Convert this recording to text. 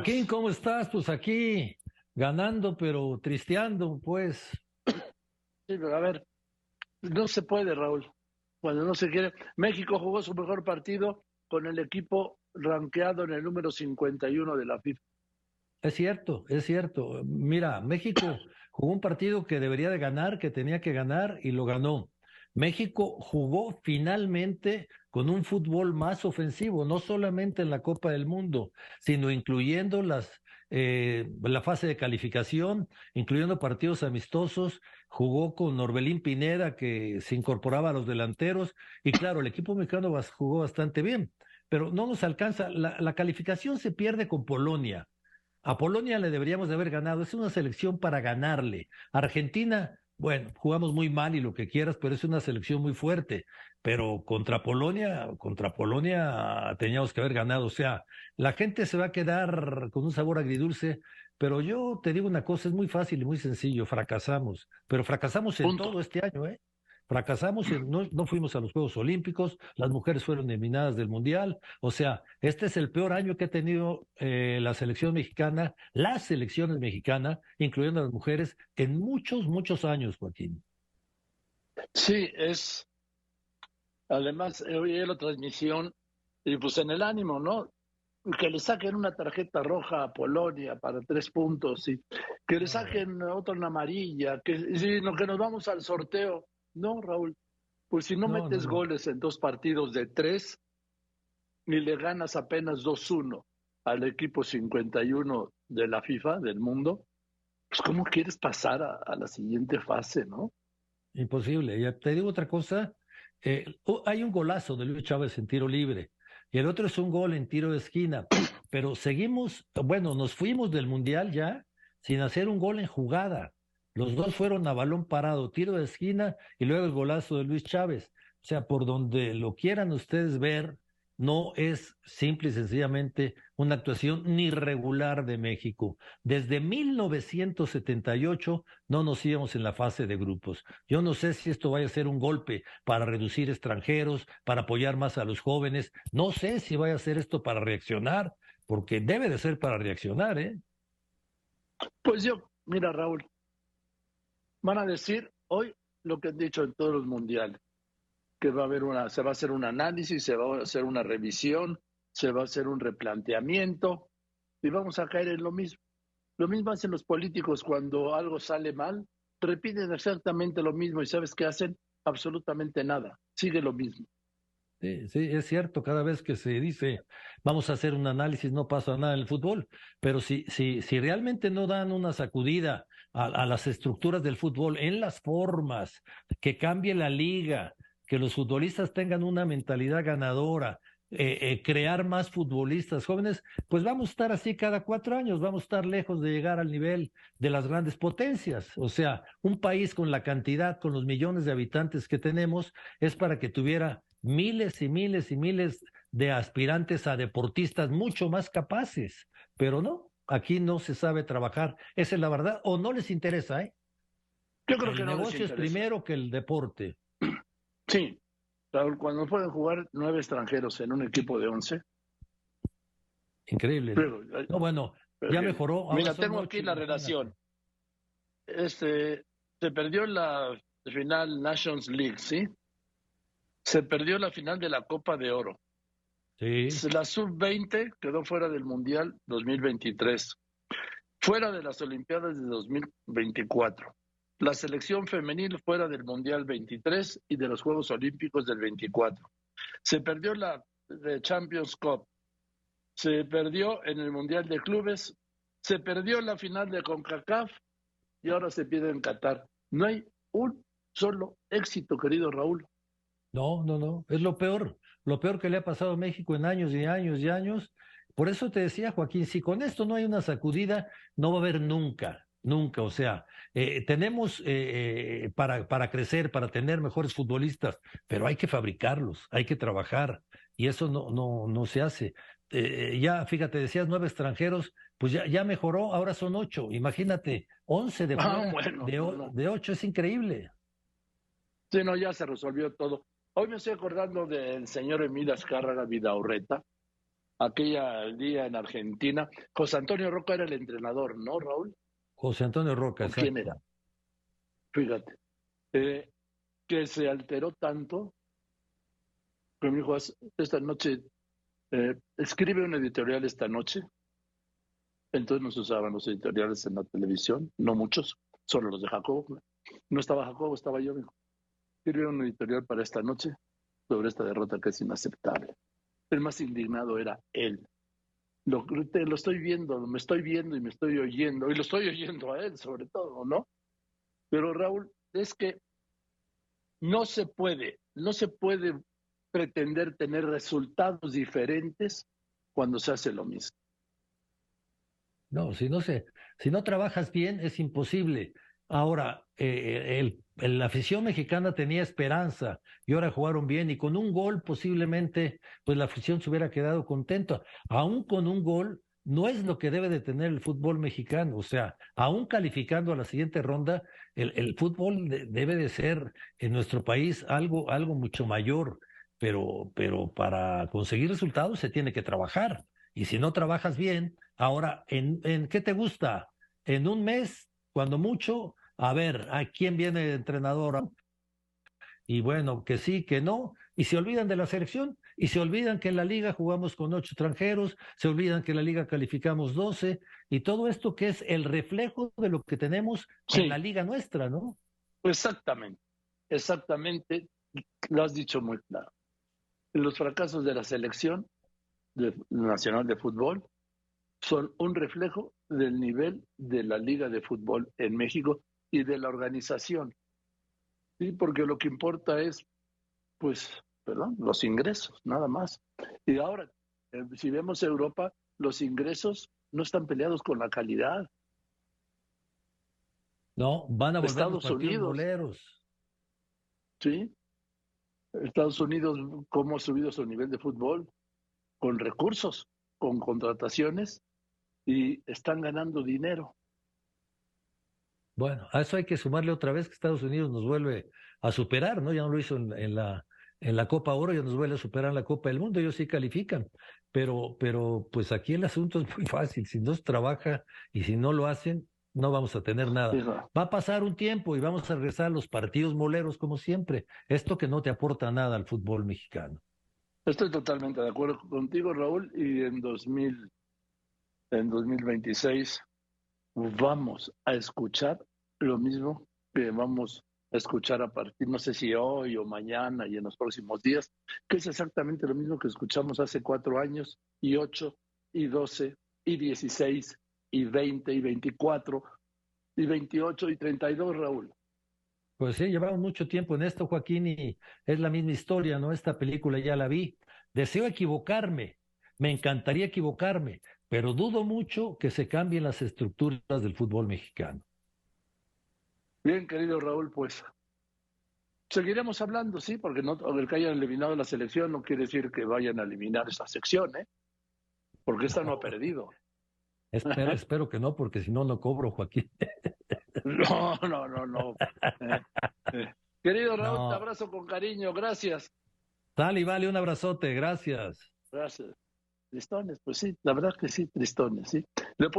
Joaquín, ¿cómo estás? Pues aquí ganando, pero tristeando, pues. Sí, pero a ver, no se puede, Raúl. Cuando no se quiere. México jugó su mejor partido con el equipo rankeado en el número 51 de la FIFA. Es cierto, es cierto. Mira, México jugó un partido que debería de ganar, que tenía que ganar y lo ganó. México jugó finalmente con un fútbol más ofensivo, no solamente en la Copa del Mundo, sino incluyendo las, eh, la fase de calificación, incluyendo partidos amistosos, jugó con Norbelín Pineda, que se incorporaba a los delanteros, y claro, el equipo mexicano jugó bastante bien, pero no nos alcanza, la, la calificación se pierde con Polonia. A Polonia le deberíamos de haber ganado, es una selección para ganarle. Argentina bueno, jugamos muy mal y lo que quieras, pero es una selección muy fuerte. Pero contra Polonia, contra Polonia teníamos que haber ganado. O sea, la gente se va a quedar con un sabor agridulce, pero yo te digo una cosa, es muy fácil y muy sencillo, fracasamos. Pero fracasamos en todo este año, ¿eh? Fracasamos, no, no, fuimos a los Juegos Olímpicos, las mujeres fueron eliminadas del Mundial. O sea, este es el peor año que ha tenido eh, la selección mexicana, las selecciones mexicanas, incluyendo a las mujeres, en muchos, muchos años, Joaquín. Sí, es. Además, hoy la transmisión, y pues en el ánimo, ¿no? Que le saquen una tarjeta roja a Polonia para tres puntos, y que le saquen otra en amarilla, que, y, que nos vamos al sorteo no, Raúl, pues si no, metes goles en dos partidos de tres, ni le ganas apenas 2-1 al equipo 51 de la FIFA, del mundo, pues ¿cómo quieres pasar a, la siguiente fase, no? Imposible. Y te digo otra cosa, eh, hay un golazo de Luis Chávez en tiro libre y el otro es un gol en tiro de esquina, pero seguimos, bueno, nos fuimos del Mundial ya sin hacer un gol en jugada. Los dos fueron a balón parado, tiro de esquina y luego el golazo de Luis Chávez. O sea, por donde lo quieran ustedes ver, no es simple y sencillamente una actuación ni regular de México. Desde 1978 no nos íbamos en la fase de grupos. Yo no sé si esto vaya a ser un golpe para reducir extranjeros, para apoyar más a los jóvenes. No sé si vaya a ser esto para reaccionar, porque debe de ser para reaccionar, ¿eh? Pues yo, mira, Raúl, van a decir hoy lo que han dicho en todos los mundiales, que va a haber una, se va a hacer un análisis, se va a hacer una revisión, se va a hacer un replanteamiento y vamos a caer en lo mismo. Lo mismo hacen los políticos cuando algo sale mal, repiten exactamente lo mismo y ¿sabes qué hacen? Absolutamente nada, sigue lo mismo. Sí, es cierto, cada vez que se dice vamos a hacer un análisis no pasa nada en el fútbol, pero si, si, si realmente no dan una sacudida a, las estructuras del fútbol, en las formas, que cambie la liga, que los futbolistas tengan una mentalidad ganadora, eh, eh, crear más futbolistas jóvenes, pues vamos a estar así cada cuatro años, vamos a estar lejos de llegar al nivel de las grandes potencias. O sea, un país con la cantidad, con los millones de habitantes que tenemos, es para que tuviera miles y miles y miles de aspirantes a deportistas mucho más capaces, pero no, aquí no se sabe trabajar. Esa es la verdad, o no les interesa, ¿eh? Yo creo que el negocio es primero que el deporte. Sí, Raúl, cuando pueden jugar nueve extranjeros en un equipo de once. Increíble. no, bueno, ya mejoró. mira, tengo aquí la relación. Este, se perdió la final Nations League, ¿sí? Se perdió la final de la Copa de Oro. La sub-20 quedó fuera del Mundial 2023, fuera de las Olimpiadas de 2024. La selección femenil fuera del Mundial 23 y de los Juegos Olímpicos del 24. Se perdió la Champions Cup. Se perdió en el Mundial de Clubes. Se perdió la final de CONCACAF y ahora se pierde en Qatar. No hay un solo éxito, querido Raúl. No, no, no. Es lo peor lo peor que le ha pasado a México en años y años y años. Por eso te decía, Joaquín, si con esto no hay una sacudida, no va a haber nunca, nunca. O sea, eh, tenemos eh, eh, para, para crecer, para tener mejores futbolistas, pero hay que fabricarlos, hay que trabajar, y eso no, no, no se hace. ya, fíjate, decías nueve extranjeros, pues ya, ya mejoró, ahora son ocho. Imagínate, once de, ah, de, de ocho, es increíble. Sí, no, ya se resolvió todo. Hoy me estoy acordando del señor Emilio Azcárraga Vidaurreta, aquella día en Argentina. José Antonio Roca era el entrenador, ¿no, Raúl? José Antonio Roca, ¿Quién era? Fíjate, eh, que se alteró tanto que me dijo, esta noche, eh, escribe un editorial esta noche. Entonces nos usaban los editoriales en la televisión, no muchos, solo los de Jacobo. No estaba Jacobo, estaba yo. Escribe un editorial para esta noche sobre esta derrota que es inaceptable. El más indignado era él. Lo, lo estoy viendo, me estoy viendo y me estoy oyendo, y lo estoy oyendo a él sobre todo, ¿no? Pero Raúl, es que no se puede, no se puede pretender tener resultados diferentes cuando se hace lo mismo. No, si no se, si no trabajas bien es imposible. Ahora, eh, el, la afición mexicana tenía esperanza y ahora jugaron bien y con un gol posiblemente, pues la afición se hubiera quedado contenta. Aún con un gol, no es lo que debe de tener el fútbol mexicano. O sea, aún calificando a la siguiente ronda, el, el fútbol debe de ser en nuestro país algo, algo mucho mayor. Pero, pero para conseguir resultados se tiene que trabajar. Y si no trabajas bien, ahora, ¿en, en qué te gusta? En un mes, cuando mucho, a ver, ¿a quién viene el entrenador? Y bueno, que sí, que no, y se olvidan de la selección, y se olvidan que en la liga jugamos con ocho extranjeros, se olvidan que en la liga calificamos doce, y todo esto que es el reflejo de lo que tenemos en la liga nuestra, ¿no? Exactamente, exactamente, lo has dicho muy claro. Los fracasos de la selección nacional de fútbol son un reflejo del nivel de la liga de fútbol en México y de la organización. Sí, porque lo que importa es, pues, perdón, los ingresos, nada más. Y ahora, eh, si vemos Europa, los ingresos no están peleados con la calidad. No, van a volver Estados Unidos. Boleros. Sí. Estados Unidos, ¿cómo ha subido su nivel de fútbol? Con recursos, con contrataciones y están ganando dinero. Bueno, a eso hay que sumarle otra vez que Estados Unidos nos vuelve a superar, ¿no? Ya no lo hizo en, la, en la Copa Oro, ya nos vuelve a superar en la Copa del Mundo, ellos sí califican, pero, pero pues aquí el asunto es muy fácil, si no se trabaja y si no lo hacen, no vamos a tener nada. Va a pasar un tiempo y vamos a regresar a los partidos moleros como siempre, esto que no te aporta nada al fútbol mexicano. Estoy totalmente de acuerdo contigo, Raúl, y en 2000, en 2026 vamos a escuchar lo mismo que vamos a escuchar a partir, no sé si hoy o mañana y en los próximos días, que es exactamente lo mismo que escuchamos hace cuatro años y ocho y doce y dieciséis y veinte y veinticuatro y veintiocho y treinta y dos, Raúl. Pues sí, llevamos mucho tiempo en esto, Joaquín, y es la misma historia, ¿no? Esta película ya la vi. Deseo equivocarme, me encantaría equivocarme, pero dudo mucho que se cambien las estructuras del fútbol mexicano. Bien, querido Raúl, pues seguiremos hablando, sí, porque no, el que hayan eliminado la selección no quiere decir que vayan a eliminar esa sección, ¿eh? Porque esta no ha perdido. Espero, espero que no, porque si no, no cobro, Joaquín. No, no, no, no. Eh. Querido Raúl, te abrazo con cariño, gracias. Dale, vale, un abrazote, gracias. Gracias. Tristones, pues sí, la verdad que sí, tristones, sí. Leopoldo